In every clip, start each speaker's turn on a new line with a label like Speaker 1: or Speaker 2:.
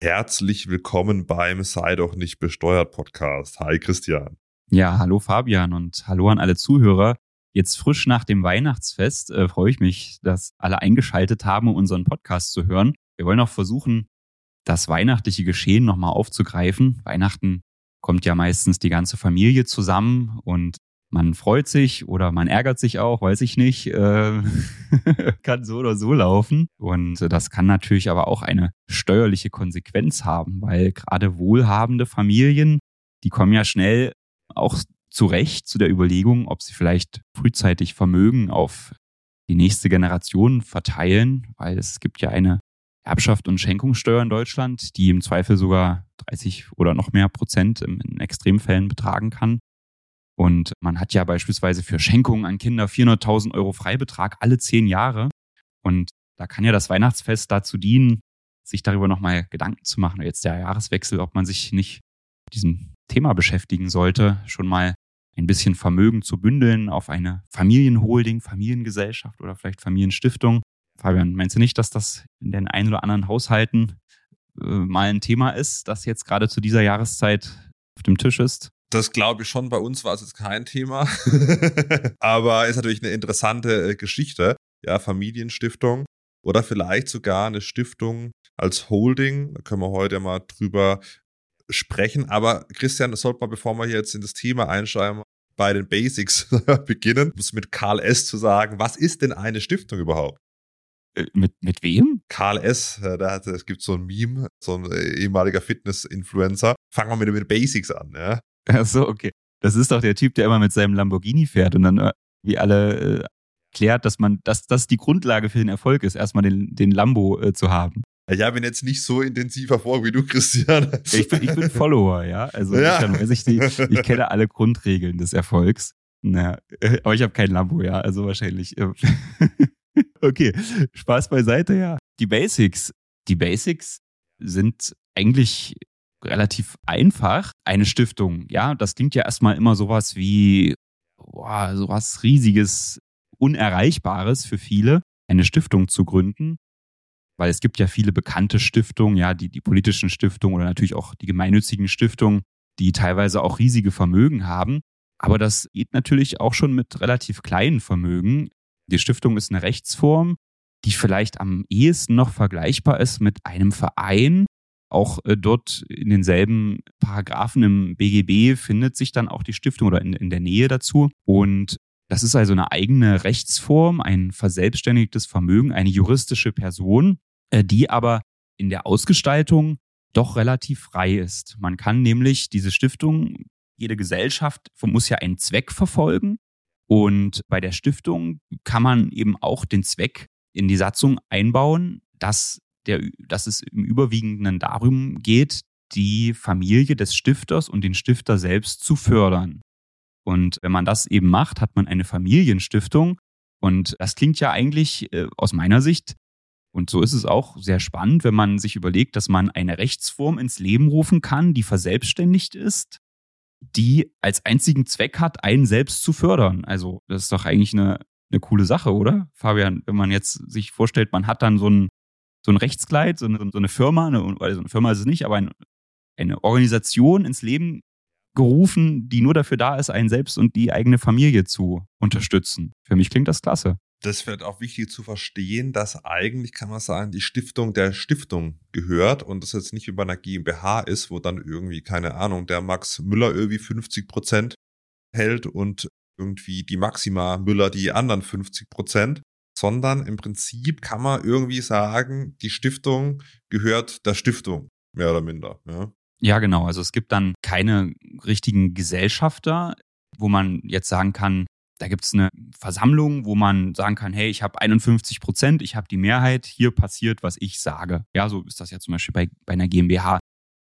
Speaker 1: Herzlich willkommen beim Sei doch nicht besteuert Podcast. Hi Christian.
Speaker 2: Ja, hallo Fabian und hallo an alle Zuhörer. Jetzt frisch nach dem Weihnachtsfest äh, freue ich mich, dass alle eingeschaltet haben, um unseren Podcast zu hören. Wir wollen auch versuchen, das weihnachtliche Geschehen nochmal aufzugreifen. Weihnachten kommt ja meistens die ganze Familie zusammen und man freut sich oder man ärgert sich auch, weiß ich nicht. Äh, kann so oder so laufen. Und das kann natürlich aber auch eine steuerliche Konsequenz haben, weil gerade wohlhabende Familien, die kommen ja schnell auch zurecht zu der Überlegung, ob sie vielleicht frühzeitig Vermögen auf die nächste Generation verteilen, weil es gibt ja eine Erbschaft und Schenkungssteuer in Deutschland, die im Zweifel sogar 30 oder noch mehr Prozent in Extremfällen betragen kann. Und man hat ja beispielsweise für Schenkungen an Kinder 400.000 Euro Freibetrag alle zehn Jahre. Und da kann ja das Weihnachtsfest dazu dienen, sich darüber nochmal Gedanken zu machen. Jetzt der Jahreswechsel, ob man sich nicht mit diesem Thema beschäftigen sollte, schon mal ein bisschen Vermögen zu bündeln auf eine Familienholding, Familiengesellschaft oder vielleicht Familienstiftung. Fabian, meinst du nicht, dass das in den ein oder anderen Haushalten äh, mal ein Thema ist, das jetzt gerade zu dieser Jahreszeit auf dem Tisch ist?
Speaker 1: Das glaube ich schon. Bei uns war es jetzt kein Thema. Aber ist natürlich eine interessante äh, Geschichte. Ja, Familienstiftung oder vielleicht sogar eine Stiftung als Holding. Da können wir heute mal drüber sprechen. Aber Christian, das sollte man, bevor wir jetzt in das Thema einschreiben, bei den Basics beginnen. Um es mit Karl S. zu sagen, was ist denn eine Stiftung überhaupt?
Speaker 2: Äh, mit, mit wem?
Speaker 1: Karl S., äh, da hat, es gibt so ein Meme, so ein ehemaliger Fitness-Influencer. Fangen wir mit den Basics an, ja.
Speaker 2: Ach so, okay. Das ist doch der Typ, der immer mit seinem Lamborghini fährt und dann äh, wie alle äh, klärt, dass man, dass das die Grundlage für den Erfolg ist, erstmal den, den Lambo äh, zu haben.
Speaker 1: Ich habe ihn jetzt nicht so intensiv hervor wie du, Christian.
Speaker 2: Ich bin, ich bin Follower, ja. Also ja. Weiß ich, die, ich kenne alle Grundregeln des Erfolgs. Na, äh, aber ich habe kein Lambo, ja. Also wahrscheinlich. Äh, okay, Spaß beiseite, ja. Die Basics. Die Basics sind eigentlich relativ einfach. Eine Stiftung, ja, das klingt ja erstmal immer sowas wie boah, sowas riesiges, unerreichbares für viele, eine Stiftung zu gründen. Weil es gibt ja viele bekannte Stiftungen, ja, die, die politischen Stiftungen oder natürlich auch die gemeinnützigen Stiftungen, die teilweise auch riesige Vermögen haben. Aber das geht natürlich auch schon mit relativ kleinen Vermögen. Die Stiftung ist eine Rechtsform, die vielleicht am ehesten noch vergleichbar ist mit einem Verein, auch äh, dort in denselben Paragraphen im BGB findet sich dann auch die Stiftung oder in, in der Nähe dazu. Und das ist also eine eigene Rechtsform, ein verselbstständigtes Vermögen, eine juristische Person, äh, die aber in der Ausgestaltung doch relativ frei ist. Man kann nämlich diese Stiftung, jede Gesellschaft muss ja einen Zweck verfolgen. Und bei der Stiftung kann man eben auch den Zweck in die Satzung einbauen, dass der, dass es im Überwiegenden darum geht, die Familie des Stifters und den Stifter selbst zu fördern. Und wenn man das eben macht, hat man eine Familienstiftung. Und das klingt ja eigentlich äh, aus meiner Sicht, und so ist es auch sehr spannend, wenn man sich überlegt, dass man eine Rechtsform ins Leben rufen kann, die verselbstständigt ist, die als einzigen Zweck hat, einen selbst zu fördern. Also das ist doch eigentlich eine, eine coole Sache, oder? Fabian, wenn man jetzt sich vorstellt, man hat dann so ein so ein Rechtskleid, so eine, so eine Firma, eine, also eine Firma ist es nicht, aber ein, eine Organisation ins Leben gerufen, die nur dafür da ist, einen selbst und die eigene Familie zu unterstützen. Für mich klingt das klasse.
Speaker 1: Das wird auch wichtig zu verstehen, dass eigentlich, kann man sagen, die Stiftung der Stiftung gehört und das jetzt nicht über einer GmbH ist, wo dann irgendwie, keine Ahnung, der Max Müller irgendwie 50 Prozent hält und irgendwie die Maxima Müller die anderen 50 Prozent, sondern im Prinzip kann man irgendwie sagen, die Stiftung gehört der Stiftung, mehr oder minder. Ja.
Speaker 2: Ja, genau. Also es gibt dann keine richtigen Gesellschafter, wo man jetzt sagen kann, da gibt es eine Versammlung, wo man sagen kann, hey, ich habe 51 Prozent, ich habe die Mehrheit, hier passiert, was ich sage. Ja, so ist das ja zum Beispiel bei, bei einer GmbH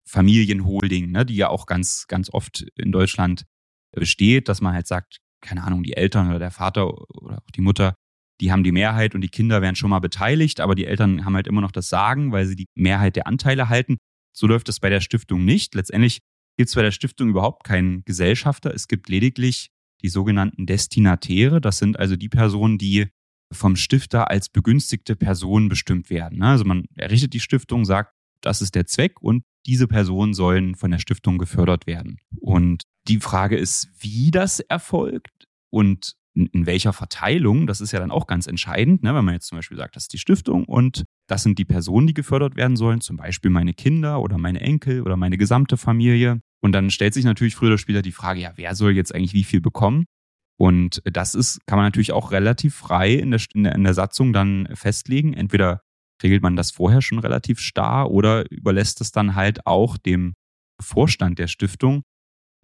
Speaker 2: Familienholding, ne, die ja auch ganz, ganz oft in Deutschland besteht, dass man halt sagt, keine Ahnung, die Eltern oder der Vater oder auch die Mutter die haben die Mehrheit und die Kinder werden schon mal beteiligt, aber die Eltern haben halt immer noch das Sagen, weil sie die Mehrheit der Anteile halten. So läuft es bei der Stiftung nicht. Letztendlich gibt es bei der Stiftung überhaupt keinen Gesellschafter. Es gibt lediglich die sogenannten Destinatäre. Das sind also die Personen, die vom Stifter als begünstigte Personen bestimmt werden. Also man errichtet die Stiftung, sagt, das ist der Zweck und diese Personen sollen von der Stiftung gefördert werden. Und die Frage ist, wie das erfolgt und in welcher Verteilung, das ist ja dann auch ganz entscheidend, ne? wenn man jetzt zum Beispiel sagt, das ist die Stiftung und das sind die Personen, die gefördert werden sollen, zum Beispiel meine Kinder oder meine Enkel oder meine gesamte Familie. Und dann stellt sich natürlich früher oder später die Frage, ja, wer soll jetzt eigentlich wie viel bekommen? Und das ist, kann man natürlich auch relativ frei in der, in der, in der Satzung dann festlegen. Entweder regelt man das vorher schon relativ starr oder überlässt es dann halt auch dem Vorstand der Stiftung,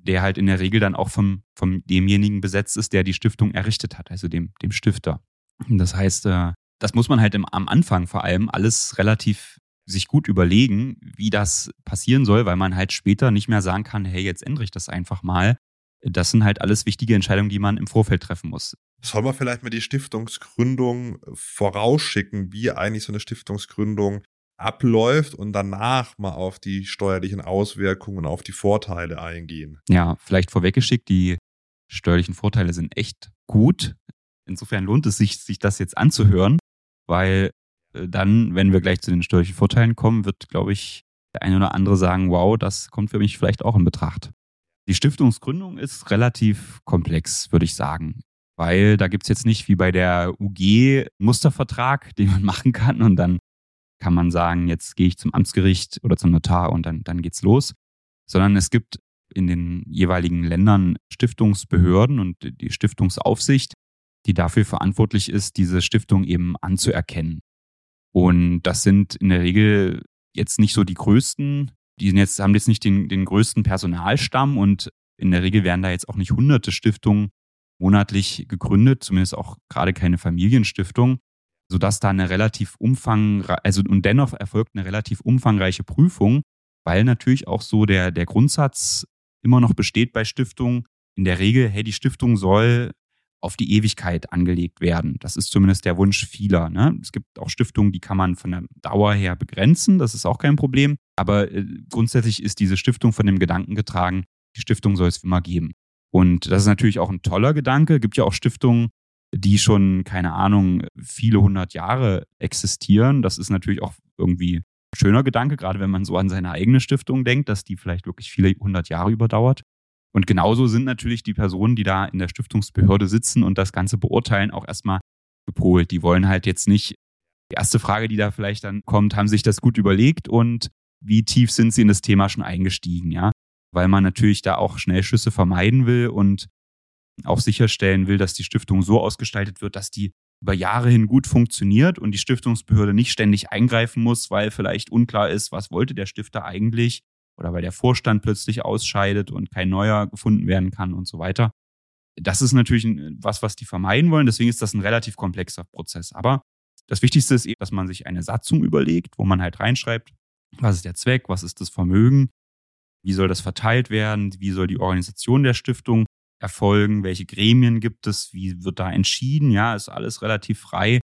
Speaker 2: der halt in der Regel dann auch vom, vom demjenigen besetzt ist, der die Stiftung errichtet hat, also dem, dem Stifter. Das heißt, äh, das muss man halt im, am Anfang vor allem alles relativ sich gut überlegen, wie das passieren soll, weil man halt später nicht mehr sagen kann, hey, jetzt ändere ich das einfach mal. Das sind halt alles wichtige Entscheidungen, die man im Vorfeld treffen muss.
Speaker 1: Soll man vielleicht mal die Stiftungsgründung vorausschicken, wie eigentlich so eine Stiftungsgründung abläuft und danach mal auf die steuerlichen Auswirkungen, auf die Vorteile eingehen.
Speaker 2: Ja, vielleicht vorweggeschickt, die steuerlichen Vorteile sind echt gut. Insofern lohnt es sich, sich das jetzt anzuhören, weil äh, dann, wenn wir gleich zu den steuerlichen Vorteilen kommen, wird, glaube ich, der eine oder andere sagen, wow, das kommt für mich vielleicht auch in Betracht. Die Stiftungsgründung ist relativ komplex, würde ich sagen. Weil da gibt es jetzt nicht wie bei der UG Mustervertrag, den man machen kann und dann kann man sagen, jetzt gehe ich zum Amtsgericht oder zum Notar und dann, dann geht's los. Sondern es gibt in den jeweiligen Ländern Stiftungsbehörden und die Stiftungsaufsicht, die dafür verantwortlich ist, diese Stiftung eben anzuerkennen. Und das sind in der Regel jetzt nicht so die größten, die sind jetzt, haben jetzt nicht den, den größten Personalstamm und in der Regel werden da jetzt auch nicht hunderte Stiftungen monatlich gegründet, zumindest auch gerade keine Familienstiftung sodass da eine relativ umfangreiche, also und dennoch erfolgt eine relativ umfangreiche Prüfung, weil natürlich auch so der, der Grundsatz immer noch besteht bei Stiftungen, in der Regel, hey, die Stiftung soll auf die Ewigkeit angelegt werden. Das ist zumindest der Wunsch vieler. Ne? Es gibt auch Stiftungen, die kann man von der Dauer her begrenzen, das ist auch kein Problem. Aber äh, grundsätzlich ist diese Stiftung von dem Gedanken getragen, die Stiftung soll es immer geben. Und das ist natürlich auch ein toller Gedanke. Es gibt ja auch Stiftungen, die schon, keine Ahnung, viele hundert Jahre existieren. Das ist natürlich auch irgendwie ein schöner Gedanke, gerade wenn man so an seine eigene Stiftung denkt, dass die vielleicht wirklich viele hundert Jahre überdauert. Und genauso sind natürlich die Personen, die da in der Stiftungsbehörde sitzen und das Ganze beurteilen, auch erstmal gepolt. Die wollen halt jetzt nicht, die erste Frage, die da vielleicht dann kommt, haben sich das gut überlegt und wie tief sind sie in das Thema schon eingestiegen, ja? Weil man natürlich da auch Schnellschüsse vermeiden will und auch sicherstellen will, dass die Stiftung so ausgestaltet wird, dass die über Jahre hin gut funktioniert und die Stiftungsbehörde nicht ständig eingreifen muss, weil vielleicht unklar ist, was wollte der Stifter eigentlich oder weil der Vorstand plötzlich ausscheidet und kein neuer gefunden werden kann und so weiter. Das ist natürlich was, was die vermeiden wollen. Deswegen ist das ein relativ komplexer Prozess. Aber das Wichtigste ist eben, dass man sich eine Satzung überlegt, wo man halt reinschreibt, was ist der Zweck, was ist das Vermögen, wie soll das verteilt werden, wie soll die Organisation der Stiftung erfolgen, welche Gremien gibt es, wie wird da entschieden, ja, ist alles relativ frei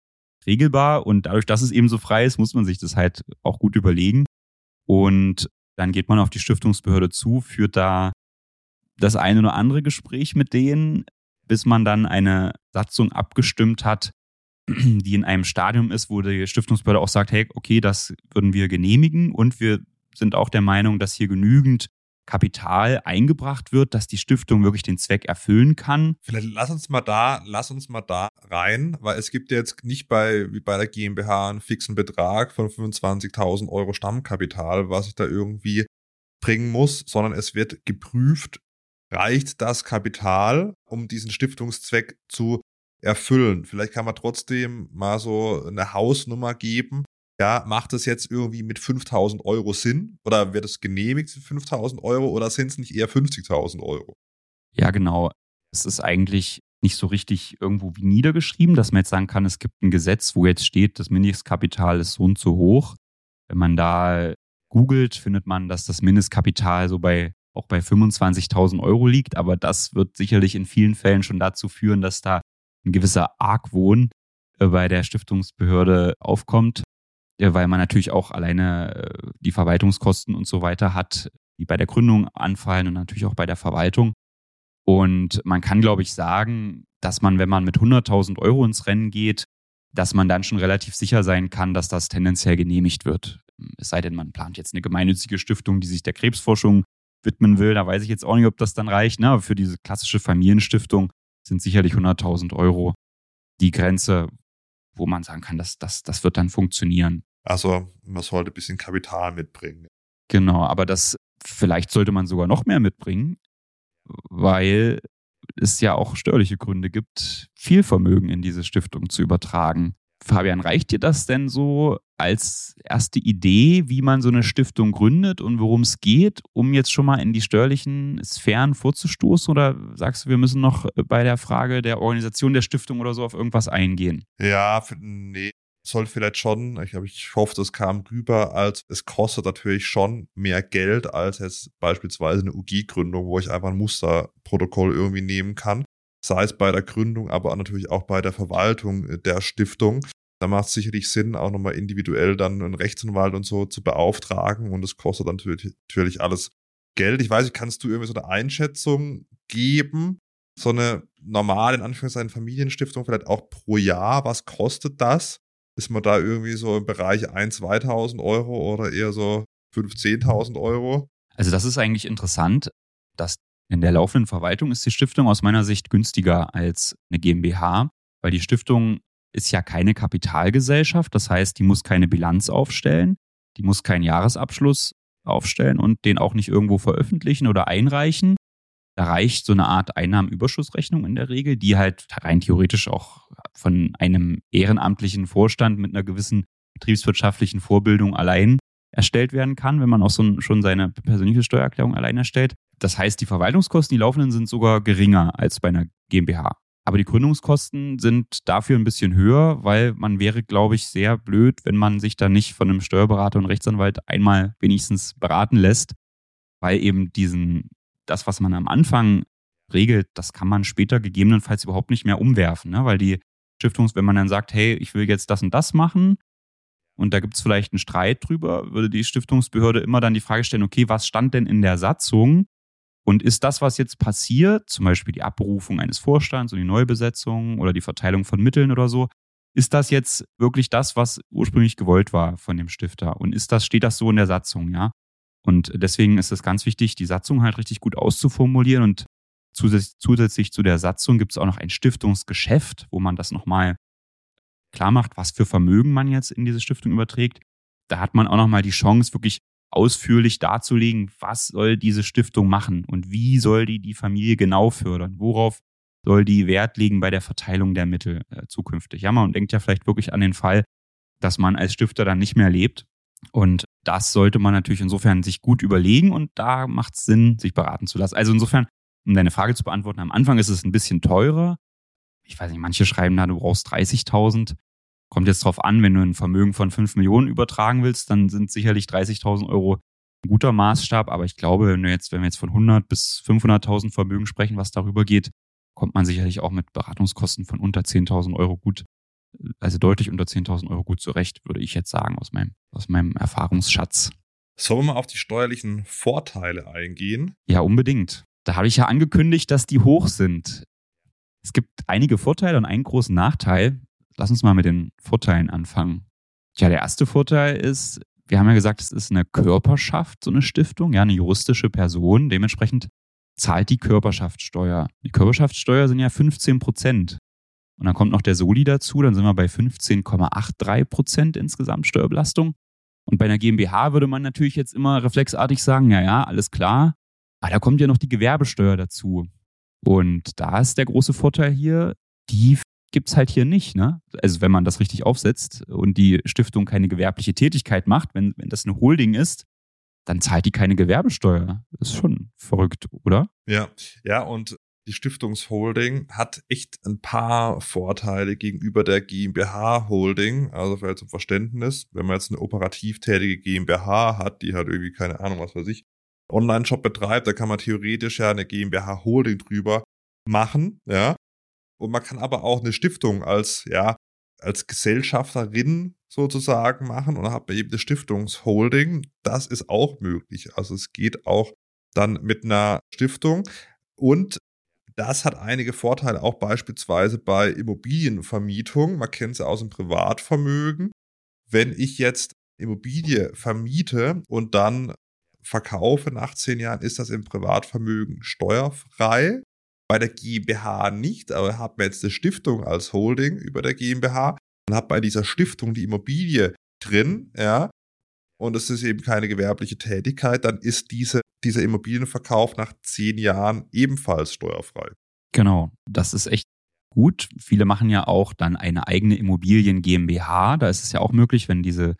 Speaker 2: regelbar und dadurch, dass es eben so frei ist, muss man sich das halt auch gut überlegen. Und dann geht man auf die Stiftungsbehörde zu, führt da das eine oder andere Gespräch mit denen, bis man dann eine Satzung abgestimmt hat, die in einem Stadium ist, wo die Stiftungsbehörde auch sagt, hey, okay, das würden wir genehmigen. Und wir sind auch der Meinung, dass hier genügend Kapital eingebracht wird, dass die Stiftung wirklich den Zweck erfüllen kann.
Speaker 1: Vielleicht lass uns mal da, lass uns mal da rein, weil es gibt ja jetzt nicht bei, wie bei der GmbH einen fixen Betrag von 25.000 Euro Stammkapital, was ich da irgendwie bringen muss, sondern es wird geprüft, reicht das Kapital, um diesen Stiftungszweck zu erfüllen. Vielleicht kann man trotzdem mal so eine Hausnummer geben, ja, macht es jetzt irgendwie mit 5000 Euro Sinn? Oder wird es genehmigt für 5000 Euro oder sind es nicht eher 50.000 Euro?
Speaker 2: Ja, genau. Es ist eigentlich nicht so richtig irgendwo wie niedergeschrieben, dass man jetzt sagen kann, es gibt ein Gesetz, wo jetzt steht, das Mindestkapital ist so und so hoch. Wenn man da googelt, findet man, dass das Mindestkapital so bei auch bei 25.000 Euro liegt. Aber das wird sicherlich in vielen Fällen schon dazu führen, dass da ein gewisser Argwohn äh, bei der Stiftungsbehörde aufkommt weil man natürlich auch alleine äh, die Verwaltungskosten und so weiter hat, die bei der Gründung anfallen und natürlich auch bei der Verwaltung. Und man kann, glaube ich, sagen, dass man, wenn man mit 100.000 Euro ins Rennen geht, dass man dann schon relativ sicher sein kann, dass das tendenziell genehmigt wird. Es sei denn, man plant jetzt eine gemeinnützige Stiftung, die sich der Krebsforschung widmen will. Da weiß ich jetzt auch nicht, ob das dann reicht. Ne? Aber für diese klassische Familienstiftung sind sicherlich 100.000 Euro die Grenze, wo man sagen kann, dass das, das wird dann funktionieren.
Speaker 1: Also man sollte ein bisschen Kapital mitbringen.
Speaker 2: Genau, aber das vielleicht sollte man sogar noch mehr mitbringen, weil es ja auch steuerliche Gründe gibt, viel Vermögen in diese Stiftung zu übertragen. Fabian, reicht dir das denn so als erste Idee, wie man so eine Stiftung gründet und worum es geht, um jetzt schon mal in die steuerlichen Sphären vorzustoßen? Oder sagst du, wir müssen noch bei der Frage der Organisation der Stiftung oder so auf irgendwas eingehen?
Speaker 1: Ja, nee, soll vielleicht schon, ich, ich hoffe, das kam rüber, als es kostet natürlich schon mehr Geld als jetzt beispielsweise eine UG-Gründung, wo ich einfach ein Musterprotokoll irgendwie nehmen kann sei es bei der Gründung, aber natürlich auch bei der Verwaltung äh, der Stiftung. Da macht es sicherlich Sinn, auch nochmal individuell dann einen Rechtsanwalt und so zu beauftragen und das kostet dann natürlich, natürlich alles Geld. Ich weiß nicht, kannst du irgendwie so eine Einschätzung geben? So eine normale, in Anführungszeichen, Familienstiftung vielleicht auch pro Jahr, was kostet das? Ist man da irgendwie so im Bereich 1.000, 2.000 Euro oder eher so 5.000, 10.000 Euro?
Speaker 2: Also das ist eigentlich interessant, dass in der laufenden Verwaltung ist die Stiftung aus meiner Sicht günstiger als eine GmbH, weil die Stiftung ist ja keine Kapitalgesellschaft. Das heißt, die muss keine Bilanz aufstellen, die muss keinen Jahresabschluss aufstellen und den auch nicht irgendwo veröffentlichen oder einreichen. Da reicht so eine Art Einnahmenüberschussrechnung in der Regel, die halt rein theoretisch auch von einem ehrenamtlichen Vorstand mit einer gewissen betriebswirtschaftlichen Vorbildung allein erstellt werden kann, wenn man auch so schon seine persönliche Steuererklärung allein erstellt. Das heißt, die Verwaltungskosten, die laufenden, sind sogar geringer als bei einer GmbH. Aber die Gründungskosten sind dafür ein bisschen höher, weil man wäre, glaube ich, sehr blöd, wenn man sich da nicht von einem Steuerberater und Rechtsanwalt einmal wenigstens beraten lässt, weil eben diesen, das, was man am Anfang regelt, das kann man später gegebenenfalls überhaupt nicht mehr umwerfen, ne? weil die Stiftungs, wenn man dann sagt, hey, ich will jetzt das und das machen, und da gibt es vielleicht einen Streit drüber, würde die Stiftungsbehörde immer dann die Frage stellen, okay, was stand denn in der Satzung? Und ist das, was jetzt passiert, zum Beispiel die Abberufung eines Vorstands und die Neubesetzung oder die Verteilung von Mitteln oder so, ist das jetzt wirklich das, was ursprünglich gewollt war von dem Stifter? Und ist das, steht das so in der Satzung, ja? Und deswegen ist es ganz wichtig, die Satzung halt richtig gut auszuformulieren. Und zusätzlich, zusätzlich zu der Satzung gibt es auch noch ein Stiftungsgeschäft, wo man das nochmal klar macht, was für Vermögen man jetzt in diese Stiftung überträgt. Da hat man auch nochmal die Chance, wirklich ausführlich darzulegen, was soll diese Stiftung machen und wie soll die die Familie genau fördern, worauf soll die Wert legen bei der Verteilung der Mittel äh, zukünftig. Ja, man denkt ja vielleicht wirklich an den Fall, dass man als Stifter dann nicht mehr lebt. Und das sollte man natürlich insofern sich gut überlegen und da macht es Sinn, sich beraten zu lassen. Also insofern, um deine Frage zu beantworten, am Anfang ist es ein bisschen teurer. Ich weiß nicht, manche schreiben da, du brauchst 30.000. Kommt jetzt drauf an, wenn du ein Vermögen von 5 Millionen übertragen willst, dann sind sicherlich 30.000 Euro ein guter Maßstab. Aber ich glaube, wenn, wir jetzt, wenn wir jetzt von 100 bis 500.000 Vermögen sprechen, was darüber geht, kommt man sicherlich auch mit Beratungskosten von unter 10.000 Euro gut, also deutlich unter 10.000 Euro gut zurecht, würde ich jetzt sagen, aus meinem, aus meinem Erfahrungsschatz.
Speaker 1: Sollen wir mal auf die steuerlichen Vorteile eingehen?
Speaker 2: Ja, unbedingt. Da habe ich ja angekündigt, dass die hoch sind. Es gibt einige Vorteile und einen großen Nachteil. Lass uns mal mit den Vorteilen anfangen. Ja, der erste Vorteil ist, wir haben ja gesagt, es ist eine Körperschaft, so eine Stiftung, ja, eine juristische Person. Dementsprechend zahlt die Körperschaftssteuer. Die Körperschaftssteuer sind ja 15 Prozent. Und dann kommt noch der Soli dazu, dann sind wir bei 15,83 Prozent insgesamt Steuerbelastung. Und bei einer GmbH würde man natürlich jetzt immer reflexartig sagen, ja, ja, alles klar. Aber da kommt ja noch die Gewerbesteuer dazu. Und da ist der große Vorteil hier, die gibt es halt hier nicht. Ne? Also wenn man das richtig aufsetzt und die Stiftung keine gewerbliche Tätigkeit macht, wenn, wenn das eine Holding ist, dann zahlt die keine Gewerbesteuer. Das ist schon verrückt, oder?
Speaker 1: Ja, ja, und die Stiftungsholding hat echt ein paar Vorteile gegenüber der GmbH-Holding. Also vielleicht zum Verständnis, wenn man jetzt eine operativ tätige GmbH hat, die hat irgendwie keine Ahnung, was weiß ich, Online-Shop betreibt, da kann man theoretisch ja eine GmbH-Holding drüber machen, ja. Und man kann aber auch eine Stiftung als, ja, als Gesellschafterin sozusagen machen und dann hat man eben eine Stiftungsholding. Das ist auch möglich. Also es geht auch dann mit einer Stiftung. Und das hat einige Vorteile, auch beispielsweise bei Immobilienvermietung. Man kennt es aus dem Privatvermögen. Wenn ich jetzt Immobilie vermiete und dann verkaufe nach zehn Jahren, ist das im Privatvermögen steuerfrei. Bei der GmbH nicht, aber hat man jetzt eine Stiftung als Holding über der GmbH und hat bei dieser Stiftung die Immobilie drin, ja, und es ist eben keine gewerbliche Tätigkeit, dann ist diese, dieser Immobilienverkauf nach zehn Jahren ebenfalls steuerfrei.
Speaker 2: Genau, das ist echt gut. Viele machen ja auch dann eine eigene Immobilien GmbH. Da ist es ja auch möglich, wenn diese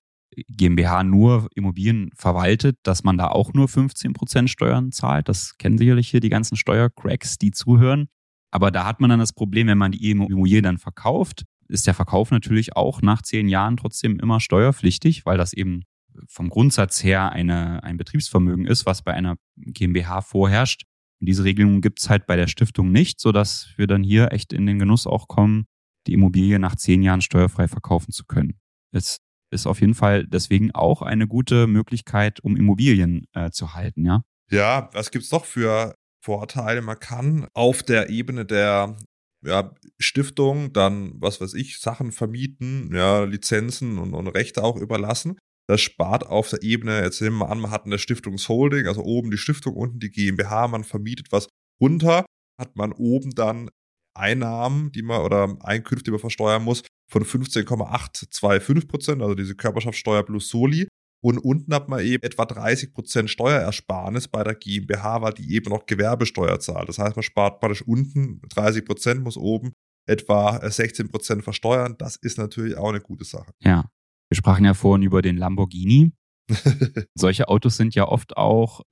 Speaker 2: GmbH nur Immobilien verwaltet, dass man da auch nur 15% Steuern zahlt. Das kennen sicherlich hier die ganzen Steuercracks, die zuhören. Aber da hat man dann das Problem, wenn man die Immobilie dann verkauft, ist der Verkauf natürlich auch nach zehn Jahren trotzdem immer steuerpflichtig, weil das eben vom Grundsatz her eine, ein Betriebsvermögen ist, was bei einer GmbH vorherrscht. Und diese Regelung gibt es halt bei der Stiftung nicht, sodass wir dann hier echt in den Genuss auch kommen, die Immobilie nach zehn Jahren steuerfrei verkaufen zu können. Es ist auf jeden Fall deswegen auch eine gute Möglichkeit, um Immobilien äh, zu halten, ja.
Speaker 1: Ja, was gibt's doch für Vorteile? Man kann auf der Ebene der ja, Stiftung dann, was weiß ich, Sachen vermieten, ja, Lizenzen und, und Rechte auch überlassen. Das spart auf der Ebene, jetzt nehmen wir an, man hat eine Stiftungsholding, also oben die Stiftung, unten die GmbH, man vermietet was runter, hat man oben dann Einnahmen, die man oder Einkünfte, die man versteuern muss, von 15,825 Prozent, also diese Körperschaftssteuer plus Soli. Und unten hat man eben etwa 30 Prozent Steuerersparnis bei der GmbH, weil die eben noch Gewerbesteuer zahlt. Das heißt, man spart praktisch unten 30 Prozent, muss oben etwa 16 Prozent versteuern. Das ist natürlich auch eine gute Sache.
Speaker 2: Ja. Wir sprachen ja vorhin über den Lamborghini. Solche Autos sind ja oft auch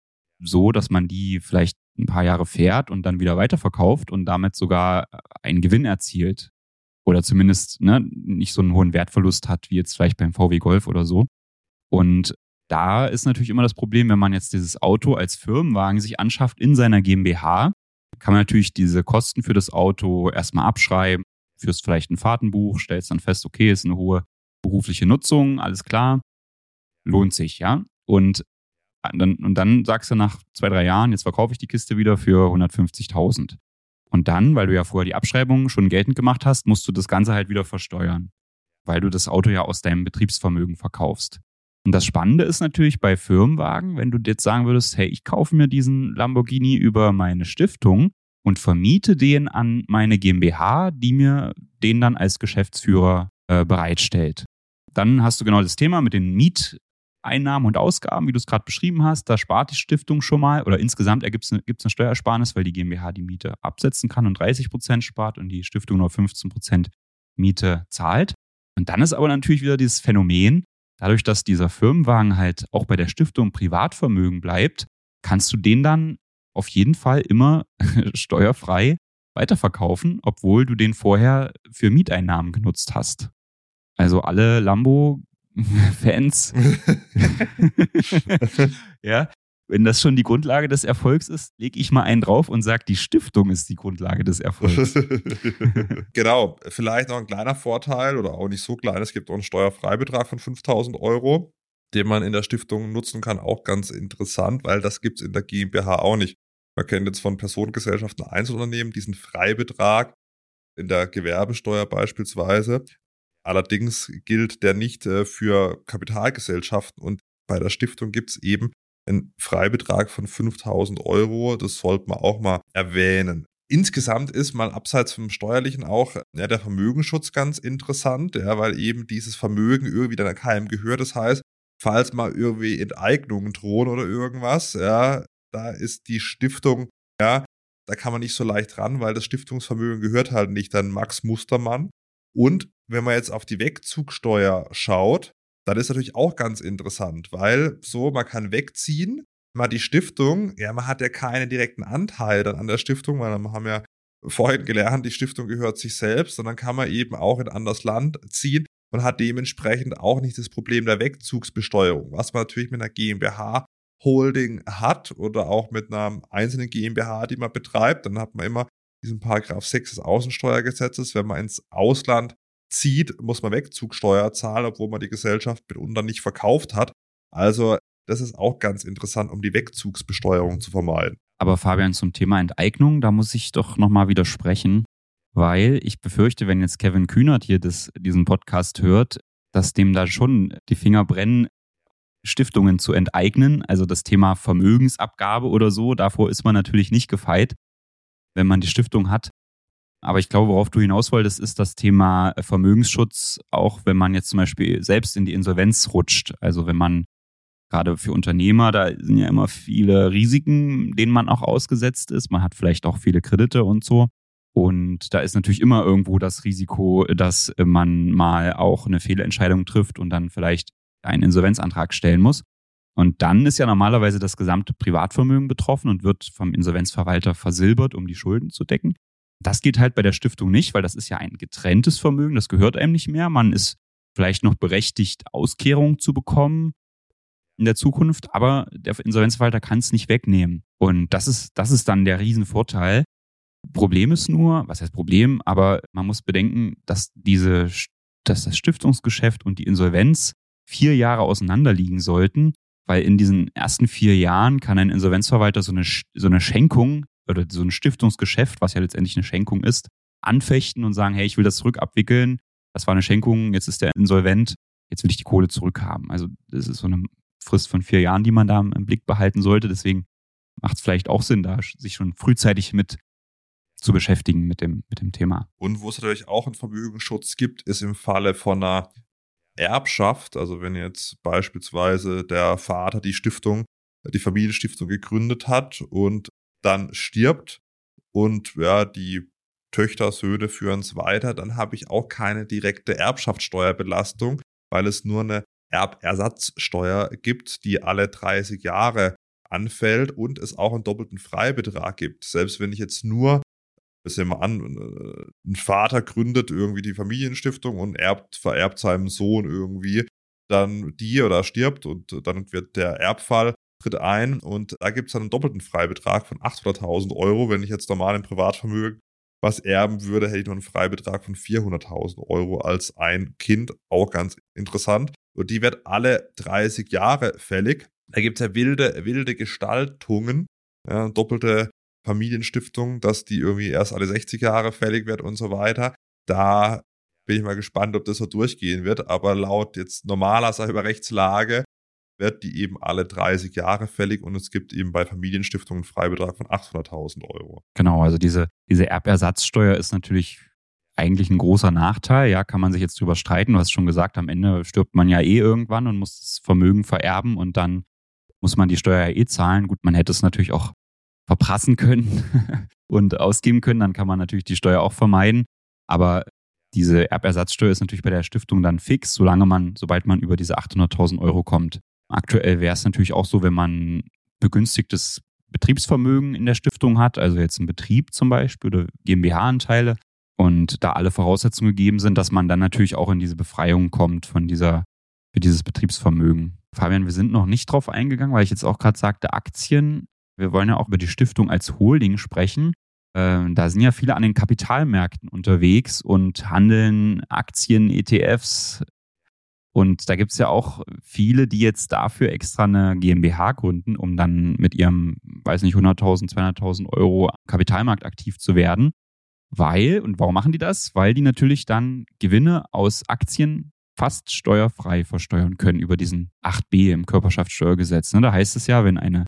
Speaker 2: so, dass man die vielleicht ein paar Jahre fährt und dann wieder weiterverkauft und damit sogar einen Gewinn erzielt. Oder zumindest ne, nicht so einen hohen Wertverlust hat, wie jetzt vielleicht beim VW Golf oder so. Und da ist natürlich immer das Problem, wenn man jetzt dieses Auto als Firmenwagen sich anschafft in seiner GmbH, kann man natürlich diese Kosten für das Auto erstmal abschreiben, führst vielleicht ein Fahrtenbuch, stellst dann fest, okay, ist eine hohe berufliche Nutzung, alles klar, lohnt sich, ja. Und dann, und dann sagst du nach zwei, drei Jahren, jetzt verkaufe ich die Kiste wieder für 150.000. Und dann, weil du ja vorher die Abschreibung schon geltend gemacht hast, musst du das Ganze halt wieder versteuern, weil du das Auto ja aus deinem Betriebsvermögen verkaufst. Und das Spannende ist natürlich bei Firmenwagen, wenn du jetzt sagen würdest, hey, ich kaufe mir diesen Lamborghini über meine Stiftung und vermiete den an meine GmbH, die mir den dann als Geschäftsführer äh, bereitstellt. Dann hast du genau das Thema mit den Mieteinnahmen und Ausgaben, wie du es gerade beschrieben hast. Da spart die Stiftung schon mal oder insgesamt ergibt es eine, eine Steuersparnis, weil die GmbH die Miete absetzen kann und 30 Prozent spart und die Stiftung nur 15 Prozent Miete zahlt. Und dann ist aber natürlich wieder dieses Phänomen, dadurch, dass dieser Firmenwagen halt auch bei der Stiftung Privatvermögen bleibt, kannst du den dann auf jeden Fall immer steuerfrei weiterverkaufen, obwohl du den vorher für Mieteinnahmen genutzt hast. Also alle Lambo-Fans, ja, wenn das schon die Grundlage des Erfolgs ist, lege ich mal einen drauf und sage, die Stiftung ist die Grundlage des Erfolgs.
Speaker 1: genau, vielleicht noch ein kleiner Vorteil oder auch nicht so klein. Es gibt auch einen Steuerfreibetrag von 5000 Euro, den man in der Stiftung nutzen kann. Auch ganz interessant, weil das gibt es in der GmbH auch nicht. Man kennt jetzt von Personengesellschaften, Einzelunternehmen diesen Freibetrag in der Gewerbesteuer beispielsweise. Allerdings gilt der nicht äh, für Kapitalgesellschaften und bei der Stiftung gibt es eben einen Freibetrag von 5000 Euro. Das sollte man auch mal erwähnen. Insgesamt ist mal abseits vom Steuerlichen auch ja, der Vermögensschutz ganz interessant, ja, weil eben dieses Vermögen irgendwie dann keinem gehört. Das heißt, falls mal irgendwie Enteignungen drohen oder irgendwas, ja, da ist die Stiftung, ja, da kann man nicht so leicht ran, weil das Stiftungsvermögen gehört halt nicht an Max Mustermann. Und wenn man jetzt auf die Wegzugsteuer schaut, dann ist natürlich auch ganz interessant, weil so, man kann wegziehen, man die Stiftung, ja, man hat ja keinen direkten Anteil dann an der Stiftung, weil wir haben ja vorhin gelernt, die Stiftung gehört sich selbst, sondern kann man eben auch in anderes Land ziehen und hat dementsprechend auch nicht das Problem der Wegzugsbesteuerung, was man natürlich mit einer GmbH Holding hat oder auch mit einer einzelnen GmbH, die man betreibt, dann hat man immer diesen Paragraph 6 des Außensteuergesetzes, wenn man ins Ausland zieht, muss man Wegzugsteuer zahlen, obwohl man die Gesellschaft mitunter nicht verkauft hat. Also das ist auch ganz interessant, um die Wegzugsbesteuerung zu vermeiden.
Speaker 2: Aber Fabian, zum Thema Enteignung, da muss ich doch nochmal widersprechen, weil ich befürchte, wenn jetzt Kevin Kühnert hier das, diesen Podcast hört, dass dem da schon die Finger brennen, Stiftungen zu enteignen. Also das Thema Vermögensabgabe oder so, davor ist man natürlich nicht gefeit, wenn man die Stiftung hat. Aber ich glaube, worauf du hinaus wolltest, ist das Thema Vermögensschutz, auch wenn man jetzt zum Beispiel selbst in die Insolvenz rutscht. Also wenn man gerade für Unternehmer, da sind ja immer viele Risiken, denen man auch ausgesetzt ist. Man hat vielleicht auch viele Kredite und so. Und da ist natürlich immer irgendwo das Risiko, dass man mal auch eine Fehlentscheidung trifft und dann vielleicht einen Insolvenzantrag stellen muss. Und dann ist ja normalerweise das gesamte Privatvermögen betroffen und wird vom Insolvenzverwalter versilbert, um die Schulden zu decken. Das geht halt bei der Stiftung nicht, weil das ist ja ein getrenntes Vermögen, das gehört einem nicht mehr. Man ist vielleicht noch berechtigt, Auskehrung zu bekommen in der Zukunft, aber der Insolvenzverwalter kann es nicht wegnehmen. Und das ist, das ist dann der Riesenvorteil. Problem ist nur, was heißt Problem, aber man muss bedenken, dass diese, dass das Stiftungsgeschäft und die Insolvenz vier Jahre auseinander liegen sollten, weil in diesen ersten vier Jahren kann ein Insolvenzverwalter so eine, so eine Schenkung oder so ein Stiftungsgeschäft, was ja letztendlich eine Schenkung ist, anfechten und sagen, hey, ich will das zurückabwickeln. Das war eine Schenkung, jetzt ist der insolvent, jetzt will ich die Kohle zurückhaben. Also das ist so eine Frist von vier Jahren, die man da im Blick behalten sollte. Deswegen macht es vielleicht auch Sinn, da sich schon frühzeitig mit zu beschäftigen mit dem, mit dem Thema.
Speaker 1: Und wo es natürlich auch einen Vermögensschutz gibt, ist im Falle von einer Erbschaft, also wenn jetzt beispielsweise der Vater die Stiftung, die Familienstiftung gegründet hat und dann stirbt und ja, die Töchter, Söhne führen es weiter, dann habe ich auch keine direkte Erbschaftssteuerbelastung, weil es nur eine Erbersatzsteuer gibt, die alle 30 Jahre anfällt und es auch einen doppelten Freibetrag gibt. Selbst wenn ich jetzt nur, das sehen wir an, ein Vater gründet irgendwie die Familienstiftung und erbt, vererbt seinem Sohn irgendwie dann die oder stirbt und dann wird der Erbfall tritt ein und da gibt es einen doppelten Freibetrag von 800.000 Euro. Wenn ich jetzt normal im Privatvermögen was erben würde, hätte ich nur einen Freibetrag von 400.000 Euro als ein Kind. Auch ganz interessant. Und die wird alle 30 Jahre fällig. Da gibt es ja wilde, wilde Gestaltungen, ja, doppelte Familienstiftung, dass die irgendwie erst alle 60 Jahre fällig wird und so weiter. Da bin ich mal gespannt, ob das so durchgehen wird. Aber laut jetzt normaler Rechtslage wird die eben alle 30 Jahre fällig und es gibt eben bei Familienstiftungen einen Freibetrag von 800.000 Euro.
Speaker 2: Genau, also diese, diese Erbersatzsteuer ist natürlich eigentlich ein großer Nachteil. Ja, kann man sich jetzt drüber streiten. Du hast schon gesagt, am Ende stirbt man ja eh irgendwann und muss das Vermögen vererben und dann muss man die Steuer ja eh zahlen. Gut, man hätte es natürlich auch verprassen können und ausgeben können, dann kann man natürlich die Steuer auch vermeiden. Aber diese Erbersatzsteuer ist natürlich bei der Stiftung dann fix, solange man, sobald man über diese 800.000 Euro kommt. Aktuell wäre es natürlich auch so, wenn man begünstigtes Betriebsvermögen in der Stiftung hat, also jetzt ein Betrieb zum Beispiel oder GmbH-Anteile und da alle Voraussetzungen gegeben sind, dass man dann natürlich auch in diese Befreiung kommt von dieser, für dieses Betriebsvermögen. Fabian, wir sind noch nicht drauf eingegangen, weil ich jetzt auch gerade sagte, Aktien. Wir wollen ja auch über die Stiftung als Holding sprechen. Ähm, da sind ja viele an den Kapitalmärkten unterwegs und handeln Aktien, ETFs, und da gibt es ja auch viele, die jetzt dafür extra eine GmbH gründen, um dann mit ihrem, weiß nicht, 100.000, 200.000 Euro Kapitalmarkt aktiv zu werden. Weil, und warum machen die das? Weil die natürlich dann Gewinne aus Aktien fast steuerfrei versteuern können über diesen 8b im Körperschaftssteuergesetz. Ne? Da heißt es ja, wenn eine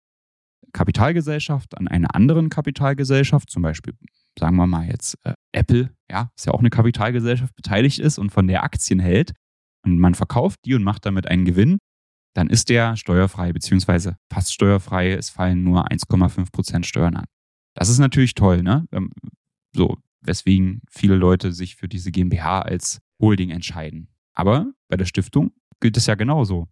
Speaker 2: Kapitalgesellschaft an einer anderen Kapitalgesellschaft, zum Beispiel, sagen wir mal jetzt äh, Apple, ja, ist ja auch eine Kapitalgesellschaft, beteiligt ist und von der Aktien hält, und man verkauft die und macht damit einen Gewinn, dann ist der steuerfrei, beziehungsweise fast steuerfrei. Es fallen nur 1,5 Prozent Steuern an. Das ist natürlich toll, ne? Ähm, so, weswegen viele Leute sich für diese GmbH als Holding entscheiden. Aber bei der Stiftung gilt es ja genauso.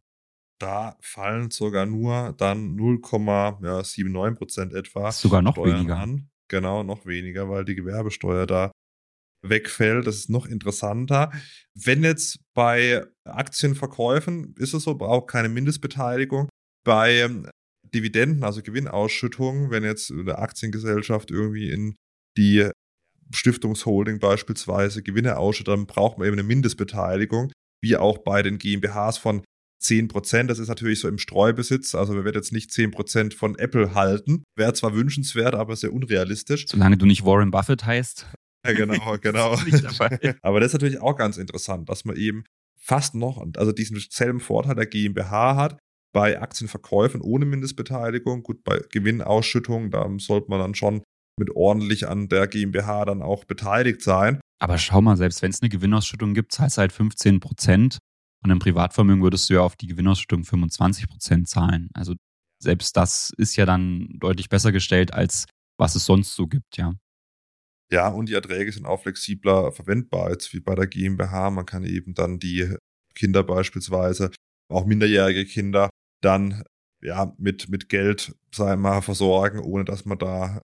Speaker 1: Da fallen sogar nur dann 0,79 Prozent etwa.
Speaker 2: Sogar noch Steuern weniger.
Speaker 1: An. Genau, noch weniger, weil die Gewerbesteuer da wegfällt. Das ist noch interessanter. Wenn jetzt bei Aktienverkäufen ist es so, braucht keine Mindestbeteiligung. Bei ähm, Dividenden, also Gewinnausschüttungen, wenn jetzt eine Aktiengesellschaft irgendwie in die Stiftungsholding beispielsweise Gewinne ausschüttet, dann braucht man eben eine Mindestbeteiligung, wie auch bei den GmbHs von 10% Das ist natürlich so im Streubesitz. Also wir werden jetzt nicht 10% von Apple halten. Wäre zwar wünschenswert, aber sehr unrealistisch.
Speaker 2: Solange du nicht Warren Buffett heißt.
Speaker 1: Ja, genau, genau. Aber das ist natürlich auch ganz interessant, dass man eben fast noch, also diesen selben Vorteil der GmbH hat, bei Aktienverkäufen ohne Mindestbeteiligung. Gut, bei Gewinnausschüttungen, da sollte man dann schon mit ordentlich an der GmbH dann auch beteiligt sein.
Speaker 2: Aber schau mal, selbst wenn es eine Gewinnausschüttung gibt, du halt 15 Prozent. Und im Privatvermögen würdest du ja auf die Gewinnausschüttung 25 Prozent zahlen. Also selbst das ist ja dann deutlich besser gestellt, als was es sonst so gibt, ja.
Speaker 1: Ja, und die Erträge sind auch flexibler verwendbar als wie bei der GmbH. Man kann eben dann die Kinder beispielsweise, auch minderjährige Kinder, dann ja mit, mit Geld, wir mal, versorgen, ohne dass man da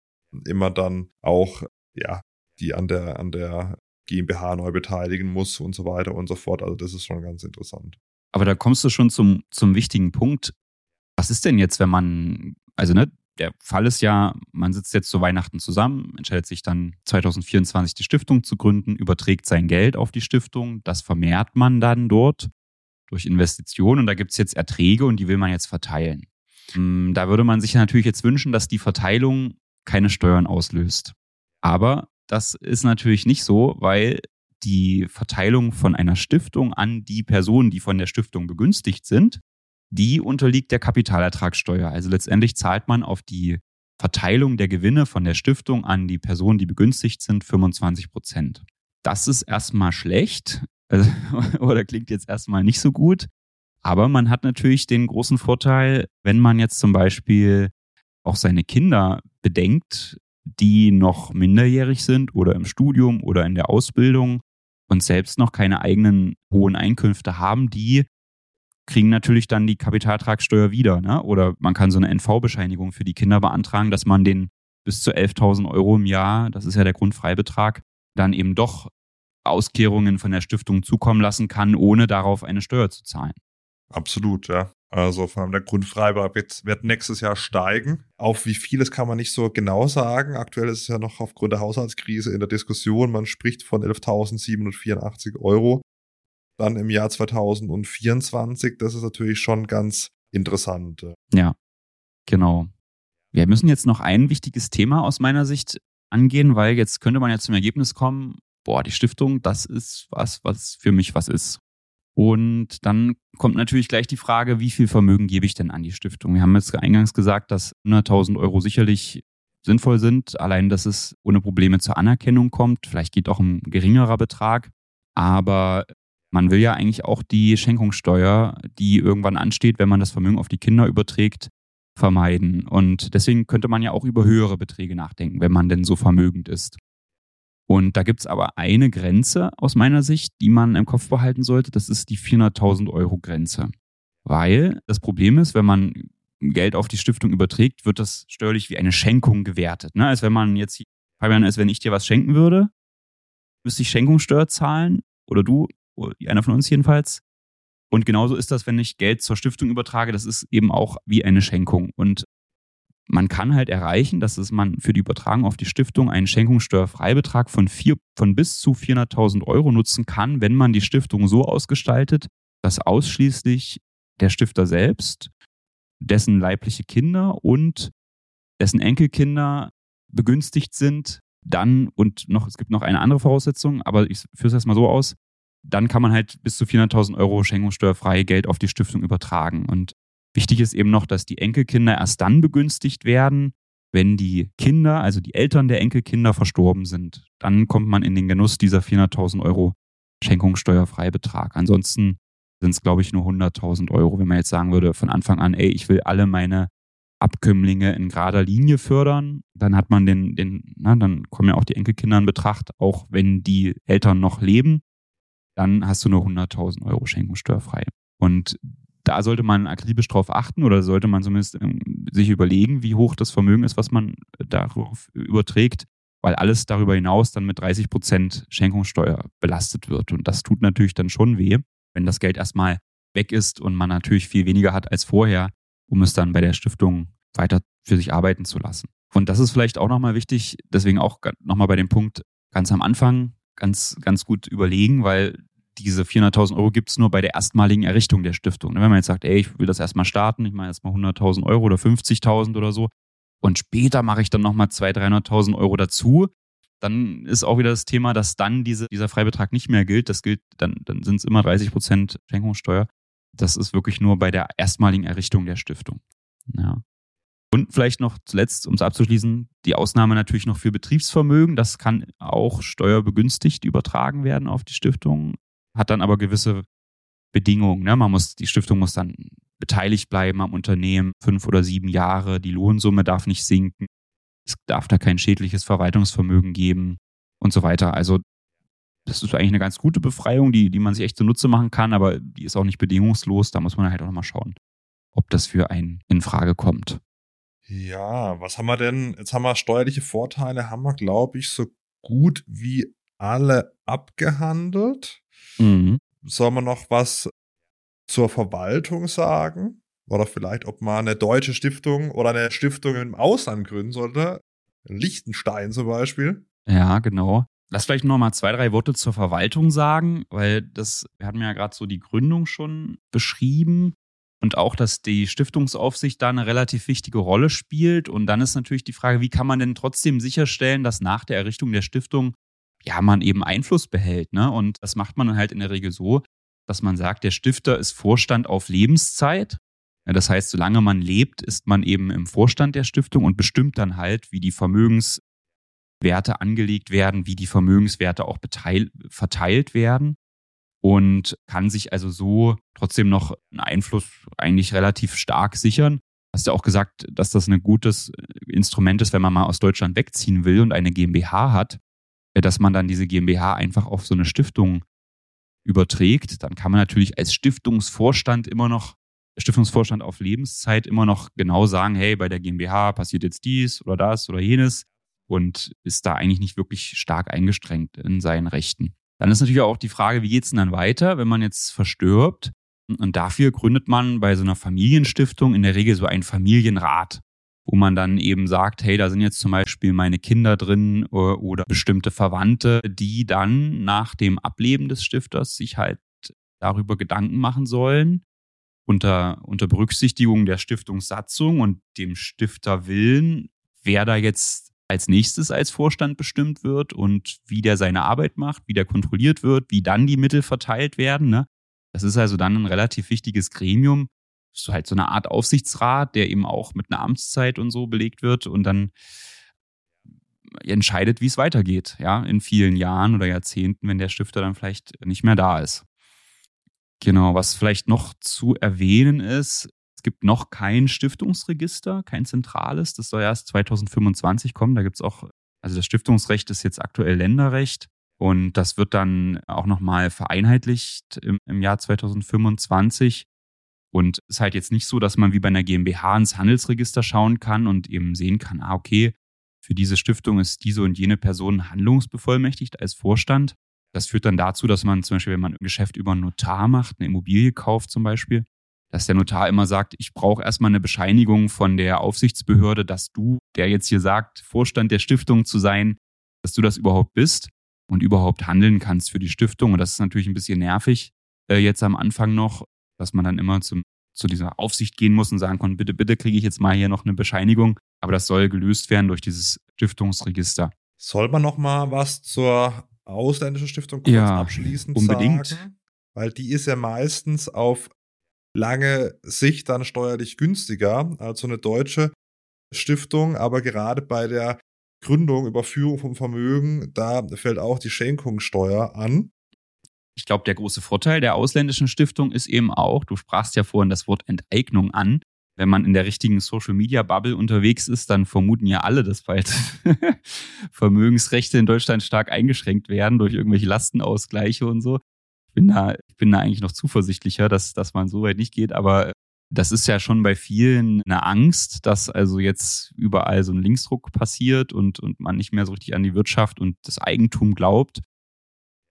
Speaker 1: immer dann auch ja die an der, an der GmbH neu beteiligen muss und so weiter und so fort. Also das ist schon ganz interessant.
Speaker 2: Aber da kommst du schon zum, zum wichtigen Punkt. Was ist denn jetzt, wenn man, also ne, der Fall ist ja, man sitzt jetzt zu Weihnachten zusammen, entscheidet sich dann 2024 die Stiftung zu gründen, überträgt sein Geld auf die Stiftung, das vermehrt man dann dort durch Investitionen und da gibt es jetzt Erträge und die will man jetzt verteilen. Hm, da würde man sich natürlich jetzt wünschen, dass die Verteilung keine Steuern auslöst. Aber das ist natürlich nicht so, weil die Verteilung von einer Stiftung an die Personen, die von der Stiftung begünstigt sind, die unterliegt der Kapitalertragssteuer. Also letztendlich zahlt man auf die Verteilung der Gewinne von der Stiftung an die Personen, die begünstigt sind, 25 Prozent. Das ist erstmal schlecht also, oder klingt jetzt erstmal nicht so gut. Aber man hat natürlich den großen Vorteil, wenn man jetzt zum Beispiel auch seine Kinder bedenkt, die noch minderjährig sind oder im Studium oder in der Ausbildung und selbst noch keine eigenen hohen Einkünfte haben, die kriegen natürlich dann die Kapitaltragssteuer wieder. Ne? Oder man kann so eine NV-Bescheinigung für die Kinder beantragen, dass man den bis zu 11.000 Euro im Jahr, das ist ja der Grundfreibetrag, dann eben doch Auskehrungen von der Stiftung zukommen lassen kann, ohne darauf eine Steuer zu zahlen.
Speaker 1: Absolut, ja. Also vor allem der Grundfreibetrag wird, wird nächstes Jahr steigen. Auf wie viel, das kann man nicht so genau sagen. Aktuell ist es ja noch aufgrund der Haushaltskrise in der Diskussion. Man spricht von 11.784 Euro. Dann im Jahr 2024. Das ist natürlich schon ganz interessant.
Speaker 2: Ja, genau. Wir müssen jetzt noch ein wichtiges Thema aus meiner Sicht angehen, weil jetzt könnte man ja zum Ergebnis kommen, boah, die Stiftung, das ist was, was für mich was ist. Und dann kommt natürlich gleich die Frage, wie viel Vermögen gebe ich denn an die Stiftung? Wir haben jetzt eingangs gesagt, dass 100.000 Euro sicherlich sinnvoll sind, allein dass es ohne Probleme zur Anerkennung kommt. Vielleicht geht auch ein geringerer Betrag, aber man will ja eigentlich auch die Schenkungssteuer, die irgendwann ansteht, wenn man das Vermögen auf die Kinder überträgt, vermeiden. Und deswegen könnte man ja auch über höhere Beträge nachdenken, wenn man denn so vermögend ist. Und da gibt es aber eine Grenze aus meiner Sicht, die man im Kopf behalten sollte. Das ist die 400.000 Euro Grenze. Weil das Problem ist, wenn man Geld auf die Stiftung überträgt, wird das steuerlich wie eine Schenkung gewertet. Ne? Als wenn man jetzt, Fabian, als wenn ich dir was schenken würde, müsste ich Schenkungssteuer zahlen. Oder du, oder einer von uns jedenfalls. Und genauso ist das, wenn ich Geld zur Stiftung übertrage. Das ist eben auch wie eine Schenkung. Und man kann halt erreichen, dass es man für die Übertragung auf die Stiftung einen Schenkungssteuerfreibetrag von, vier, von bis zu 400.000 Euro nutzen kann, wenn man die Stiftung so ausgestaltet, dass ausschließlich der Stifter selbst, dessen leibliche Kinder und dessen Enkelkinder begünstigt sind, dann und noch, es gibt noch eine andere Voraussetzung, aber ich führe es erstmal so aus, dann kann man halt bis zu 400.000 Euro schenkungssteuerfrei Geld auf die Stiftung übertragen. Und Wichtig ist eben noch, dass die Enkelkinder erst dann begünstigt werden, wenn die Kinder, also die Eltern der Enkelkinder verstorben sind. Dann kommt man in den Genuss dieser 400.000 Euro Schenkungssteuerfreibetrag. Ansonsten sind es, glaube ich, nur 100.000 Euro, wenn man jetzt sagen würde, von Anfang an, ey, ich will alle meine Abkömmlinge in gerader Linie fördern, dann hat man den, den, na, dann kommen ja auch die Enkelkinder in Betracht, auch wenn die Eltern noch leben, dann hast du nur 100.000 Euro Schenkungssteuerfrei. Und da sollte man akribisch drauf achten oder sollte man zumindest ähm, sich überlegen, wie hoch das Vermögen ist, was man darauf überträgt, weil alles darüber hinaus dann mit 30 Prozent Schenkungssteuer belastet wird. Und das tut natürlich dann schon weh, wenn das Geld erstmal weg ist und man natürlich viel weniger hat als vorher, um es dann bei der Stiftung weiter für sich arbeiten zu lassen. Und das ist vielleicht auch nochmal wichtig, deswegen auch nochmal bei dem Punkt ganz am Anfang ganz, ganz gut überlegen, weil diese 400.000 Euro gibt es nur bei der erstmaligen Errichtung der Stiftung. Wenn man jetzt sagt, ey, ich will das erstmal starten, ich mache erstmal 100.000 Euro oder 50.000 oder so und später mache ich dann nochmal 200.000, 300.000 Euro dazu, dann ist auch wieder das Thema, dass dann diese, dieser Freibetrag nicht mehr gilt. Das gilt, dann, dann sind es immer 30 Prozent Schenkungssteuer. Das ist wirklich nur bei der erstmaligen Errichtung der Stiftung. Ja. Und vielleicht noch zuletzt, um es abzuschließen, die Ausnahme natürlich noch für Betriebsvermögen. Das kann auch steuerbegünstigt übertragen werden auf die Stiftung, hat dann aber gewisse Bedingungen. Ne? Man muss, die Stiftung muss dann beteiligt bleiben am Unternehmen, fünf oder sieben Jahre. Die Lohnsumme darf nicht sinken. Es darf da kein schädliches Verwaltungsvermögen geben und so weiter. Also das ist eigentlich eine ganz gute Befreiung, die, die man sich echt zunutze machen kann, aber die ist auch nicht bedingungslos. Da muss man halt auch nochmal schauen, ob das für einen in Frage kommt.
Speaker 1: Ja, was haben wir denn? Jetzt haben wir steuerliche Vorteile, haben wir, glaube ich, so gut wie alle abgehandelt. Mhm. Sollen wir noch was zur Verwaltung sagen? Oder vielleicht, ob man eine deutsche Stiftung oder eine Stiftung im Ausland gründen sollte? Liechtenstein zum Beispiel.
Speaker 2: Ja, genau. Lass vielleicht noch mal zwei, drei Worte zur Verwaltung sagen, weil das, wir hatten ja gerade so die Gründung schon beschrieben und auch, dass die Stiftungsaufsicht da eine relativ wichtige Rolle spielt. Und dann ist natürlich die Frage, wie kann man denn trotzdem sicherstellen, dass nach der Errichtung der Stiftung ja man eben Einfluss behält. Ne? Und das macht man halt in der Regel so, dass man sagt, der Stifter ist Vorstand auf Lebenszeit. Ja, das heißt, solange man lebt, ist man eben im Vorstand der Stiftung und bestimmt dann halt, wie die Vermögenswerte angelegt werden, wie die Vermögenswerte auch verteilt werden und kann sich also so trotzdem noch einen Einfluss eigentlich relativ stark sichern. Hast ja auch gesagt, dass das ein gutes Instrument ist, wenn man mal aus Deutschland wegziehen will und eine GmbH hat, dass man dann diese GmbH einfach auf so eine Stiftung überträgt. Dann kann man natürlich als Stiftungsvorstand immer noch, Stiftungsvorstand auf Lebenszeit immer noch genau sagen, hey, bei der GmbH passiert jetzt dies oder das oder jenes und ist da eigentlich nicht wirklich stark eingeschränkt in seinen Rechten. Dann ist natürlich auch die Frage, wie geht es denn dann weiter, wenn man jetzt verstirbt? Und dafür gründet man bei so einer Familienstiftung in der Regel so einen Familienrat, wo man dann eben sagt, hey, da sind jetzt zum Beispiel meine Kinder drin äh, oder bestimmte Verwandte, die dann nach dem Ableben des Stifters sich halt darüber Gedanken machen sollen, unter, unter Berücksichtigung der Stiftungssatzung und dem Stifterwillen, wer da jetzt als nächstes als Vorstand bestimmt wird und wie der seine Arbeit macht, wie der kontrolliert wird, wie dann die Mittel verteilt werden. Ne? Das ist also dann ein relativ wichtiges Gremium. So halt so eine Art Aufsichtsrat, der eben auch mit einer Amtszeit und so belegt wird und dann entscheidet, wie es weitergeht, ja, in vielen Jahren oder Jahrzehnten, wenn der Stifter dann vielleicht nicht mehr da ist. Genau, was vielleicht noch zu erwähnen ist, es gibt noch kein Stiftungsregister, kein zentrales. Das soll erst 2025 kommen. Da gibt es auch, also das Stiftungsrecht ist jetzt aktuell Länderrecht. Und das wird dann auch nochmal vereinheitlicht im, im Jahr 2025. Und es ist halt jetzt nicht so, dass man wie bei einer GmbH ins Handelsregister schauen kann und eben sehen kann, ah, okay, für diese Stiftung ist diese und jene Person handlungsbevollmächtigt als Vorstand. Das führt dann dazu, dass man zum Beispiel, wenn man ein Geschäft über einen Notar macht, eine Immobilie kauft zum Beispiel, dass der Notar immer sagt, ich brauche erstmal eine Bescheinigung von der Aufsichtsbehörde, dass du, der jetzt hier sagt, Vorstand der Stiftung zu sein, dass du das überhaupt bist und überhaupt handeln kannst für die Stiftung. Und das ist natürlich ein bisschen nervig äh, jetzt am Anfang noch, dass man dann immer zum, zu dieser Aufsicht gehen muss und sagen kann, bitte, bitte kriege ich jetzt mal hier noch eine Bescheinigung. Aber das soll gelöst werden durch dieses Stiftungsregister.
Speaker 1: Soll man noch mal was zur ausländischen Stiftung
Speaker 2: kurz ja, abschließend unbedingt. sagen?
Speaker 1: Weil die ist ja meistens auf lange Sicht dann steuerlich günstiger als so eine deutsche Stiftung, aber gerade bei der Gründung, Überführung vom Vermögen, da fällt auch die Schenkungssteuer an.
Speaker 2: Ich glaube, der große Vorteil der ausländischen Stiftung ist eben auch, du sprachst ja vorhin das Wort Enteignung an. Wenn man in der richtigen Social Media Bubble unterwegs ist, dann vermuten ja alle, dass bald Vermögensrechte in Deutschland stark eingeschränkt werden durch irgendwelche Lastenausgleiche und so bin da, ich bin da eigentlich noch zuversichtlicher, dass, dass man so weit nicht geht, aber das ist ja schon bei vielen eine Angst, dass also jetzt überall so ein Linksdruck passiert und, und man nicht mehr so richtig an die Wirtschaft und das Eigentum glaubt.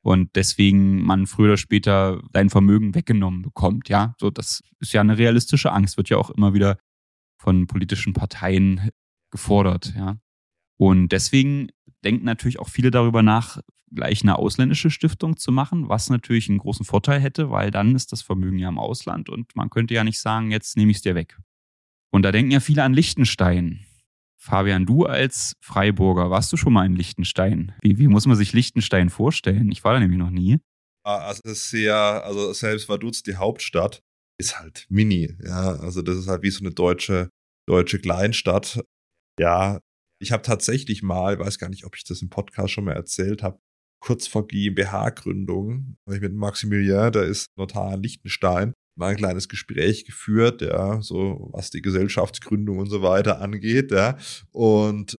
Speaker 2: Und deswegen man früher oder später sein Vermögen weggenommen bekommt. Ja, so das ist ja eine realistische Angst, wird ja auch immer wieder von politischen Parteien gefordert. Ja, und deswegen denken natürlich auch viele darüber nach, gleich eine ausländische Stiftung zu machen, was natürlich einen großen Vorteil hätte, weil dann ist das Vermögen ja im Ausland und man könnte ja nicht sagen, jetzt nehme ich es dir weg. Und da denken ja viele an Liechtenstein. Fabian, du als Freiburger, warst du schon mal in Liechtenstein? Wie, wie muss man sich Liechtenstein vorstellen? Ich war da nämlich noch nie.
Speaker 1: Ah, es ist sehr, also selbst Vaduz, die Hauptstadt, ist halt mini. Ja, also das ist halt wie so eine deutsche, deutsche Kleinstadt. Ja, ich habe tatsächlich mal, weiß gar nicht, ob ich das im Podcast schon mal erzählt habe, kurz vor GmbH-Gründung, habe ich mit Maximilian, der ist Notar in Liechtenstein, mal ein kleines Gespräch geführt, ja, so was die Gesellschaftsgründung und so weiter angeht, ja. Und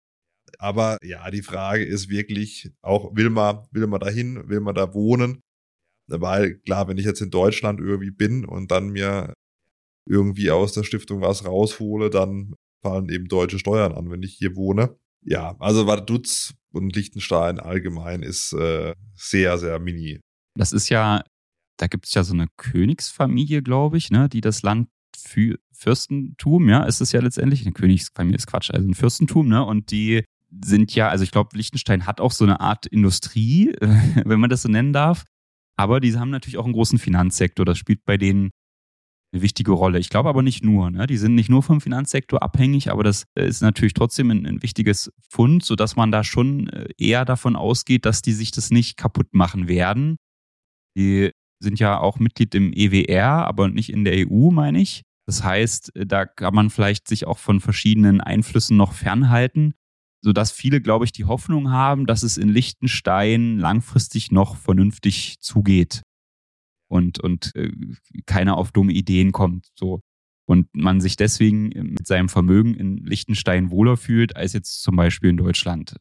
Speaker 1: aber ja, die Frage ist wirklich auch, will man, will man dahin, will man da wohnen? Weil klar, wenn ich jetzt in Deutschland irgendwie bin und dann mir irgendwie aus der Stiftung was raushole, dann fallen eben deutsche Steuern an, wenn ich hier wohne. Ja, also Vaduz und Liechtenstein allgemein ist äh, sehr, sehr mini.
Speaker 2: Das ist ja, da gibt es ja so eine Königsfamilie, glaube ich, ne, die das Land für Fürstentum, ja, ist es ja letztendlich. Eine Königsfamilie ist Quatsch, also ein Fürstentum, ne? Und die sind ja, also ich glaube, Liechtenstein hat auch so eine Art Industrie, wenn man das so nennen darf. Aber die haben natürlich auch einen großen Finanzsektor. Das spielt bei denen eine wichtige Rolle. Ich glaube aber nicht nur. Ne? Die sind nicht nur vom Finanzsektor abhängig, aber das äh, ist natürlich trotzdem ein, ein wichtiges Fund, sodass man da schon äh, eher davon ausgeht, dass die sich das nicht kaputt machen werden. Die sind ja auch Mitglied im EWR, aber nicht in der EU, meine ich. Das heißt, äh, da kann man vielleicht sich auch von verschiedenen Einflüssen noch fernhalten sodass viele, glaube ich, die Hoffnung haben, dass es in Liechtenstein langfristig noch vernünftig zugeht und, und äh, keiner auf dumme Ideen kommt. So. Und man sich deswegen mit seinem Vermögen in Liechtenstein wohler fühlt, als jetzt zum Beispiel in Deutschland.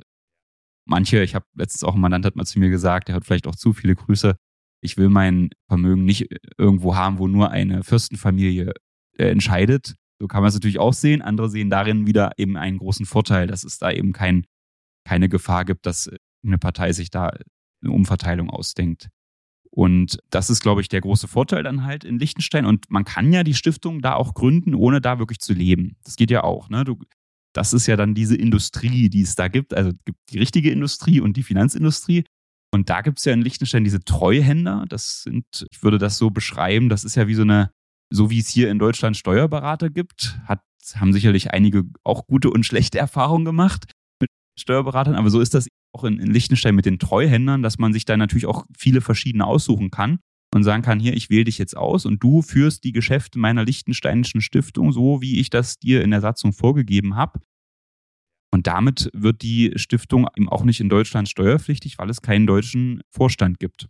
Speaker 2: Manche, ich habe letztens auch ein Mandant hat mal zu mir gesagt, der hat vielleicht auch zu viele Grüße. Ich will mein Vermögen nicht irgendwo haben, wo nur eine Fürstenfamilie äh, entscheidet, so kann man es natürlich auch sehen. Andere sehen darin wieder eben einen großen Vorteil, dass es da eben kein, keine Gefahr gibt, dass eine Partei sich da eine Umverteilung ausdenkt. Und das ist, glaube ich, der große Vorteil dann halt in Liechtenstein. Und man kann ja die Stiftung da auch gründen, ohne da wirklich zu leben. Das geht ja auch. Ne? Du, das ist ja dann diese Industrie, die es da gibt. Also es gibt die richtige Industrie und die Finanzindustrie. Und da gibt es ja in Liechtenstein diese Treuhänder. Das sind, ich würde das so beschreiben, das ist ja wie so eine so wie es hier in Deutschland Steuerberater gibt, hat, haben sicherlich einige auch gute und schlechte Erfahrungen gemacht mit Steuerberatern, aber so ist das auch in, in Liechtenstein mit den Treuhändern, dass man sich da natürlich auch viele verschiedene aussuchen kann und sagen kann, hier, ich wähle dich jetzt aus und du führst die Geschäfte meiner liechtensteinischen Stiftung so, wie ich das dir in der Satzung vorgegeben habe. Und damit wird die Stiftung eben auch nicht in Deutschland steuerpflichtig, weil es keinen deutschen Vorstand gibt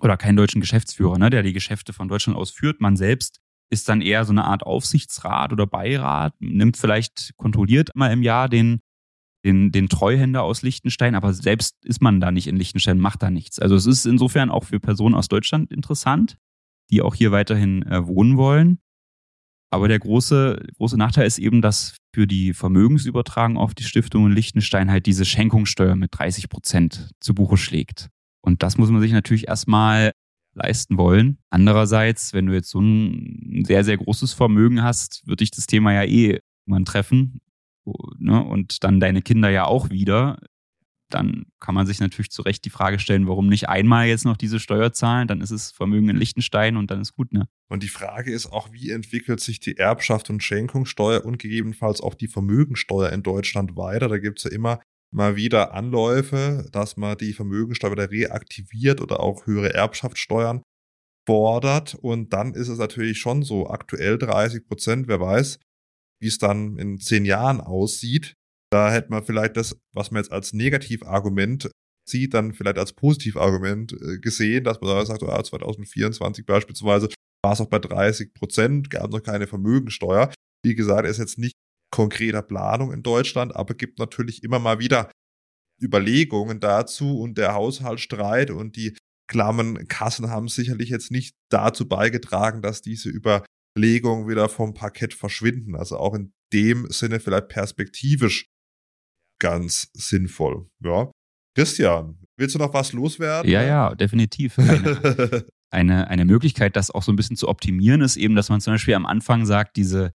Speaker 2: oder keinen deutschen Geschäftsführer, ne, der die Geschäfte von Deutschland aus führt. Man selbst ist dann eher so eine Art Aufsichtsrat oder Beirat, nimmt vielleicht kontrolliert mal im Jahr den, den, den Treuhänder aus Liechtenstein, aber selbst ist man da nicht in Liechtenstein, macht da nichts. Also es ist insofern auch für Personen aus Deutschland interessant, die auch hier weiterhin äh, wohnen wollen. Aber der große, große Nachteil ist eben, dass für die Vermögensübertragung auf die Stiftung in Liechtenstein halt diese Schenkungssteuer mit 30 Prozent zu Buche schlägt. Und das muss man sich natürlich erstmal leisten wollen. Andererseits, wenn du jetzt so ein sehr, sehr großes Vermögen hast, wird dich das Thema ja eh irgendwann treffen. Ne? Und dann deine Kinder ja auch wieder. Dann kann man sich natürlich zu Recht die Frage stellen, warum nicht einmal jetzt noch diese Steuer zahlen, dann ist es Vermögen in Liechtenstein und dann ist gut, ne?
Speaker 1: Und die Frage ist auch, wie entwickelt sich die Erbschaft und Schenkungssteuer und gegebenenfalls auch die Vermögensteuer in Deutschland weiter? Da gibt es ja immer mal wieder Anläufe, dass man die Vermögensteuer wieder reaktiviert oder auch höhere Erbschaftssteuern fordert. Und dann ist es natürlich schon so, aktuell 30 Prozent, wer weiß, wie es dann in zehn Jahren aussieht. Da hätte man vielleicht das, was man jetzt als Negativargument sieht, dann vielleicht als Positivargument äh, gesehen, dass man da sagt, ah, 2024 beispielsweise war es auch bei 30 Prozent, gab noch keine Vermögensteuer. Wie gesagt, ist jetzt nicht konkreter Planung in Deutschland, aber gibt natürlich immer mal wieder Überlegungen dazu und der Haushaltsstreit und die klammen Kassen haben sicherlich jetzt nicht dazu beigetragen, dass diese Überlegungen wieder vom Parkett verschwinden. Also auch in dem Sinne vielleicht perspektivisch ganz sinnvoll. Ja. Christian, willst du noch was loswerden?
Speaker 2: Ja, ja, definitiv. Eine, eine, eine Möglichkeit, das auch so ein bisschen zu optimieren, ist eben, dass man zum Beispiel am Anfang sagt, diese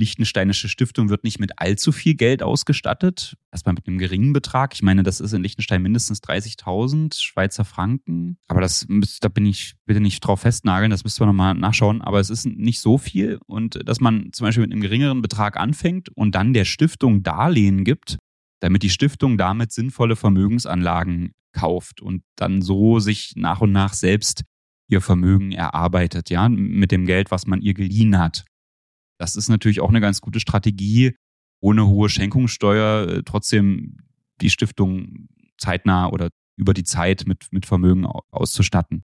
Speaker 2: Liechtensteinische Stiftung wird nicht mit allzu viel Geld ausgestattet. Erstmal mit einem geringen Betrag. Ich meine, das ist in Liechtenstein mindestens 30.000 Schweizer Franken. Aber das da bin ich bitte nicht drauf festnageln. Das müsste man nochmal nachschauen. Aber es ist nicht so viel. Und dass man zum Beispiel mit einem geringeren Betrag anfängt und dann der Stiftung Darlehen gibt, damit die Stiftung damit sinnvolle Vermögensanlagen kauft und dann so sich nach und nach selbst ihr Vermögen erarbeitet, ja, mit dem Geld, was man ihr geliehen hat. Das ist natürlich auch eine ganz gute Strategie, ohne hohe Schenkungssteuer äh, trotzdem die Stiftung zeitnah oder über die Zeit mit, mit Vermögen auszustatten.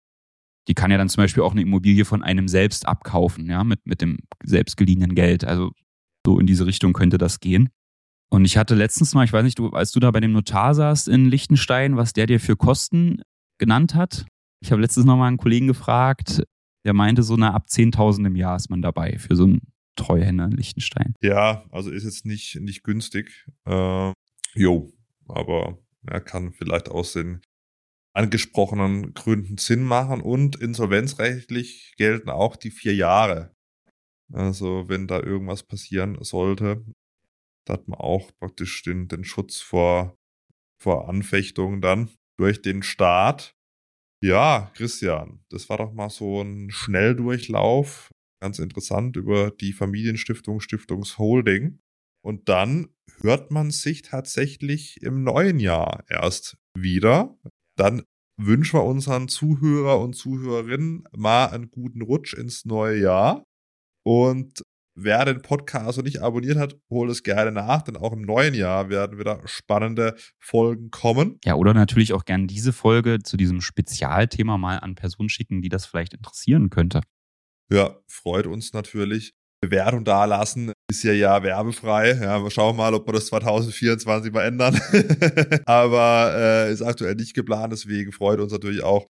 Speaker 2: Die kann ja dann zum Beispiel auch eine Immobilie von einem selbst abkaufen, ja, mit, mit dem selbst geliehenen Geld. Also so in diese Richtung könnte das gehen. Und ich hatte letztens mal, ich weiß nicht, du, als du da bei dem Notar saßt in Liechtenstein, was der dir für Kosten genannt hat. Ich habe letztens noch mal einen Kollegen gefragt, der meinte, so eine ab 10.000 im Jahr ist man dabei für so einen Treuhänder in Liechtenstein.
Speaker 1: Ja, also ist jetzt nicht, nicht günstig. Äh, jo, aber er kann vielleicht aus den angesprochenen Gründen Sinn machen und insolvenzrechtlich gelten auch die vier Jahre. Also wenn da irgendwas passieren sollte, da hat man auch praktisch den, den Schutz vor, vor Anfechtung dann durch den Staat. Ja, Christian, das war doch mal so ein Schnelldurchlauf, ganz interessant über die Familienstiftung Stiftungsholding. Und dann hört man sich tatsächlich im neuen Jahr erst wieder. Dann wünschen wir unseren Zuhörer und Zuhörerinnen mal einen guten Rutsch ins neue Jahr. Und wer den Podcast noch nicht abonniert hat, hol es gerne nach, denn auch im neuen Jahr werden wieder spannende Folgen kommen.
Speaker 2: Ja, oder natürlich auch gerne diese Folge zu diesem Spezialthema mal an Personen schicken, die das vielleicht interessieren könnte.
Speaker 1: Ja, freut uns natürlich. Bewertung dalassen ist ja ja werbefrei. Ja, wir schauen mal, ob wir das 2024 mal ändern. Aber äh, ist aktuell nicht geplant, deswegen freut uns natürlich auch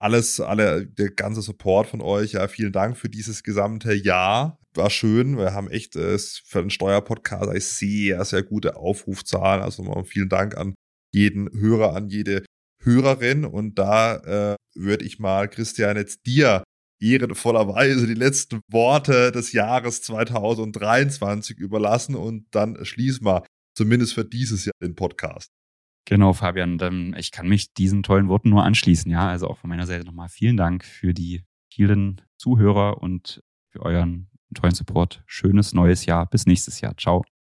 Speaker 1: alles, alle, der ganze Support von euch. Ja, vielen Dank für dieses gesamte Jahr. War schön. Wir haben echt äh, für den Steuerpodcast sehr, sehr gute Aufrufzahlen. Also mal vielen Dank an jeden Hörer, an jede Hörerin. Und da äh, würde ich mal, Christian, jetzt dir ehrenvollerweise die letzten Worte des Jahres 2023 überlassen und dann schließen wir zumindest für dieses Jahr den Podcast.
Speaker 2: Genau, Fabian, ich kann mich diesen tollen Worten nur anschließen. Ja, also auch von meiner Seite nochmal vielen Dank für die vielen Zuhörer und für euren tollen Support. Schönes neues Jahr. Bis nächstes Jahr. Ciao.